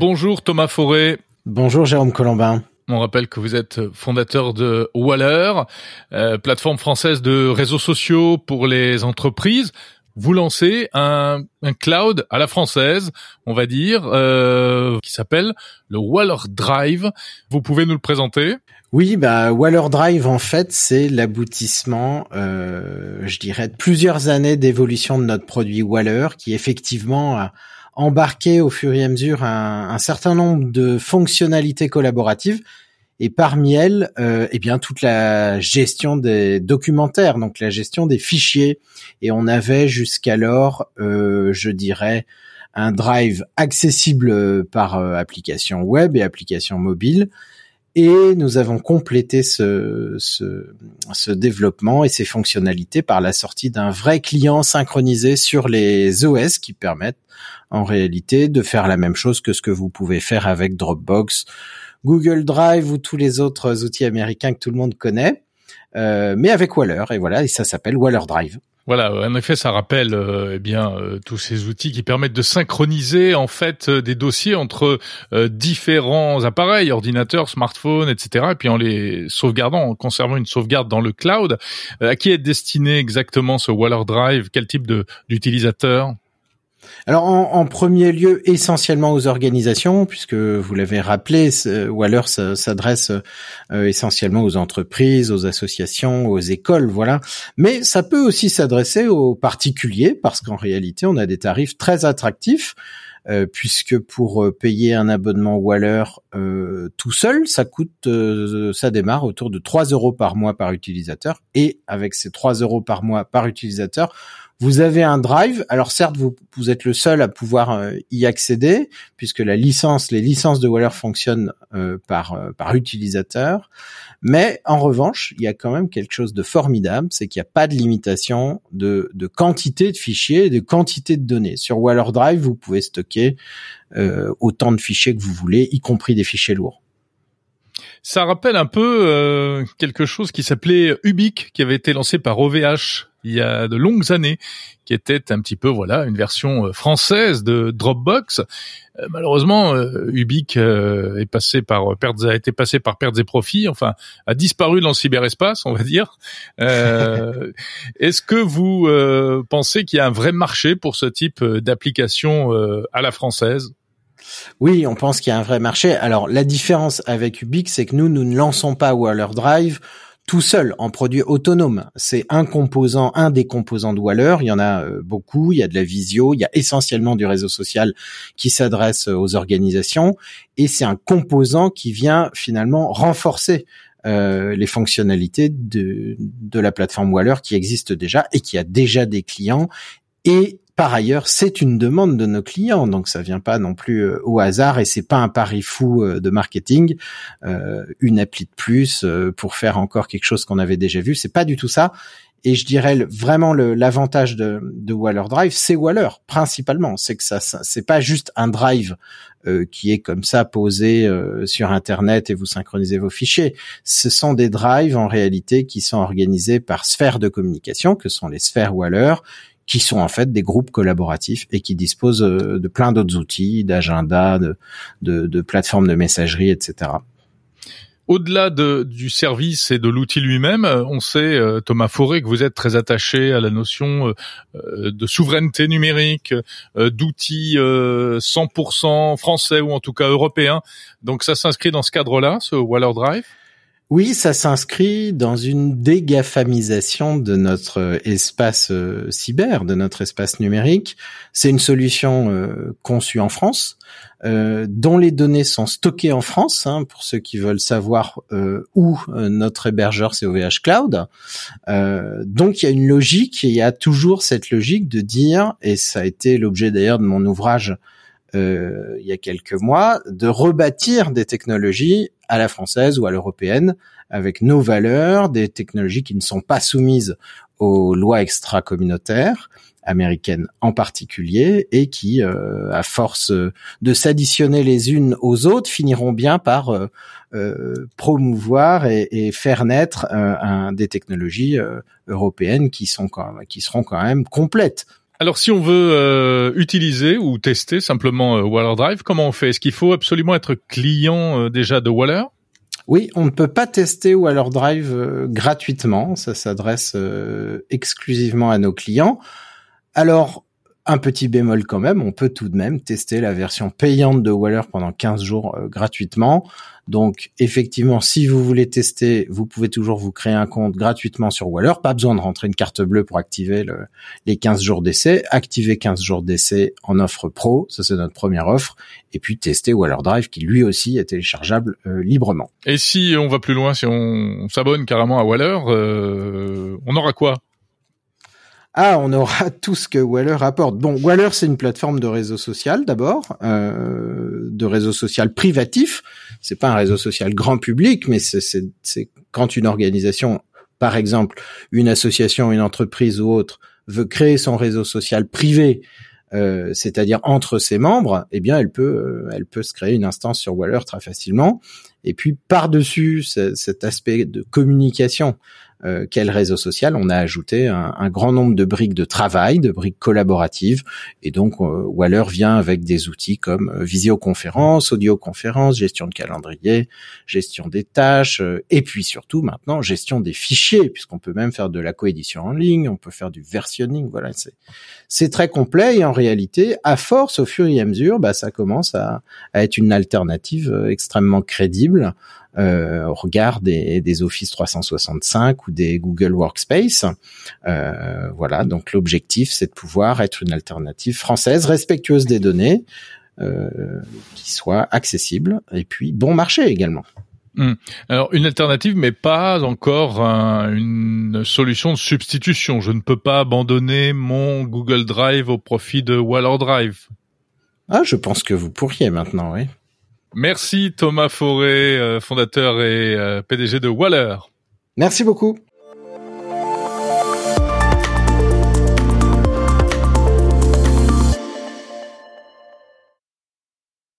Bonjour Thomas Forêt. Bonjour Jérôme Colombin. On rappelle que vous êtes fondateur de Waller, euh, plateforme française de réseaux sociaux pour les entreprises. Vous lancez un, cloud à la française, on va dire, euh, qui s'appelle le Waller Drive. Vous pouvez nous le présenter? Oui, bah Waller Drive en fait c'est l'aboutissement, euh, je dirais, de plusieurs années d'évolution de notre produit Waller, qui effectivement a embarqué au fur et à mesure un, un certain nombre de fonctionnalités collaboratives et parmi elles, euh, eh bien toute la gestion des documentaires, donc la gestion des fichiers. Et on avait jusqu'alors, euh, je dirais, un drive accessible par euh, application web et application mobile. Et nous avons complété ce, ce, ce, développement et ces fonctionnalités par la sortie d'un vrai client synchronisé sur les OS qui permettent en réalité de faire la même chose que ce que vous pouvez faire avec Dropbox Google Drive ou tous les autres outils américains que tout le monde connaît, euh, mais avec Waller. Et voilà, et ça s'appelle Waller Drive. Voilà, en effet, ça rappelle euh, eh bien euh, tous ces outils qui permettent de synchroniser en fait des dossiers entre différents appareils, ordinateurs, smartphones, etc. Et puis en les sauvegardant, en conservant une sauvegarde dans le cloud. à qui est destiné exactement ce Waller Drive? Quel type de d'utilisateur? Alors en, premier lieu, essentiellement aux organisations, puisque vous l'avez rappelé, Waller s'adresse euh, essentiellement aux entreprises, aux associations, aux écoles, voilà. Mais ça peut aussi s'adresser aux particuliers, parce qu'en réalité, on a des tarifs très attractifs. Euh, puisque pour euh, payer un abonnement Waller tout seul, ça coûte, ça démarre autour de 3 euros par mois par utilisateur, et avec ces 3 euros par mois par utilisateur, vous avez un drive. Alors certes, vous, vous êtes le seul à pouvoir euh, y accéder puisque la licence, les licences de Waller fonctionnent euh, par euh, par utilisateur. Mais en revanche, il y a quand même quelque chose de formidable, c'est qu'il n'y a pas de limitation de, de quantité de fichiers de quantité de données. Sur Waller Drive, vous pouvez stocker autant de fichiers que vous voulez, y compris des fichiers lourds. Ça rappelle un peu quelque chose qui s'appelait Ubique, qui avait été lancé par OVH il y a de longues années, qui était un petit peu voilà une version euh, française de Dropbox. Euh, malheureusement, euh, Ubique est passé par pertes, a été passé par pertes et profits, enfin a disparu dans le cyberespace, on va dire. Est-ce que vous pensez qu'il y a un vrai marché pour ce type d'application à la française? Oui, on pense qu'il y a un vrai marché. Alors la différence avec Ubique, c'est que nous, nous ne lançons pas Waller Drive tout seul en produit autonome. C'est un composant, un des composants de Waller. Il y en a euh, beaucoup. Il y a de la visio. Il y a essentiellement du réseau social qui s'adresse euh, aux organisations. Et c'est un composant qui vient finalement renforcer euh, les fonctionnalités de, de la plateforme Waller qui existe déjà et qui a déjà des clients et par ailleurs, c'est une demande de nos clients, donc ça vient pas non plus euh, au hasard et c'est pas un pari fou euh, de marketing, euh, une appli de plus pour faire encore quelque chose qu'on avait déjà vu, c'est pas du tout ça. Et je dirais vraiment l'avantage de, de Waller Drive, c'est Waller principalement, c'est que ça, c'est pas juste un drive qui est comme ça posé sur Internet et vous synchronisez vos fichiers. Ce sont des drives en réalité qui sont organisés par sphères de communication, que sont les sphères Waller, qui sont en fait des groupes collaboratifs et qui disposent euh, de plein d'autres outils, d'agenda, de, de, de plateformes de messagerie, etc. Au-delà de, du service et de l'outil lui-même, on sait, euh, Thomas Fauré, que vous êtes très attaché à la notion euh, de souveraineté numérique, d'outils 100% français ou en tout cas européens. Donc ça s'inscrit dans ce cadre-là, ce Waller Drive? Oui, ça s'inscrit dans une dégafamisation de notre espace euh, cyber, de notre espace numérique. C'est une solution euh, conçue en France, euh, dont les données sont stockées en France, hein, pour ceux qui veulent savoir où notre hébergeur c'est OVH Cloud. donc il y a une logique, et il y a toujours cette logique de dire, et ça a été l'objet d'ailleurs de mon ouvrage il y a quelques mois, de rebâtir des technologies à la française ou à l'européenne, avec nos valeurs, des technologies qui ne sont pas soumises aux lois extra-communautaires américaines en particulier et qui, euh, à force de s'additionner les unes aux autres, finiront bien par euh, promouvoir et, faire naître des technologies européennes qui sont qui seront quand même complètes. Alors, si on veut utiliser ou tester simplement Waller Drive, comment on fait? Est-ce qu'il faut absolument être client déjà de Waller? Oui, on ne peut pas tester Waller Drive euh, gratuitement. Ça s'adresse euh, exclusivement à nos clients. Alors, un petit bémol quand même, on peut tout de même tester la version payante de Waller pendant 15 jours euh, gratuitement. Donc effectivement, si vous voulez tester, vous pouvez toujours vous créer un compte gratuitement sur Waller. Pas besoin de rentrer une carte bleue pour activer les 15 jours d'essai. Activer 15 jours d'essai en offre pro, ça c'est notre première offre. Et puis tester Waller Drive qui lui aussi est téléchargeable euh, librement. Et si on va plus loin, si on s'abonne carrément à Waller, euh, on aura quoi? Ah, on aura tout ce que Waller apporte. Bon, Waller, c'est une plateforme de réseau social d'abord, euh, de réseau social privatif. C'est pas un réseau social grand public, mais c'est quand une organisation, par exemple, une association, une entreprise ou autre, veut créer son réseau social privé, euh, c'est-à-dire entre ses membres, eh bien, elle peut, euh, elle peut se créer une instance sur Waller très facilement. Et puis par-dessus cet aspect de communication euh, quel réseau social, on a ajouté un, grand nombre de briques de travail, de briques collaboratives, et donc euh, Waller vient avec des outils comme euh, visioconférence, audioconférence, gestion de calendrier, gestion des tâches, et puis surtout maintenant gestion des fichiers, puisqu'on peut même faire de la coédition en ligne, on peut faire du versionning, voilà, c'est très complet. Et en réalité, à force, au fur et à mesure, bah, ça commence à, à être une alternative extrêmement crédible euh, au regard des, des, Office 365 ou des Google Workspace. Euh, voilà, donc l'objectif, c'est de pouvoir être une alternative française respectueuse des données, euh, qui soit accessible et puis bon marché également. Hmm. Alors une alternative, mais pas encore une solution de substitution. Je ne peux pas abandonner mon Google Drive au profit de Waller Drive. Ah, je pense que vous pourriez maintenant, oui. Merci Thomas Forêt, euh, fondateur et euh, PDG de Waller. Merci beaucoup.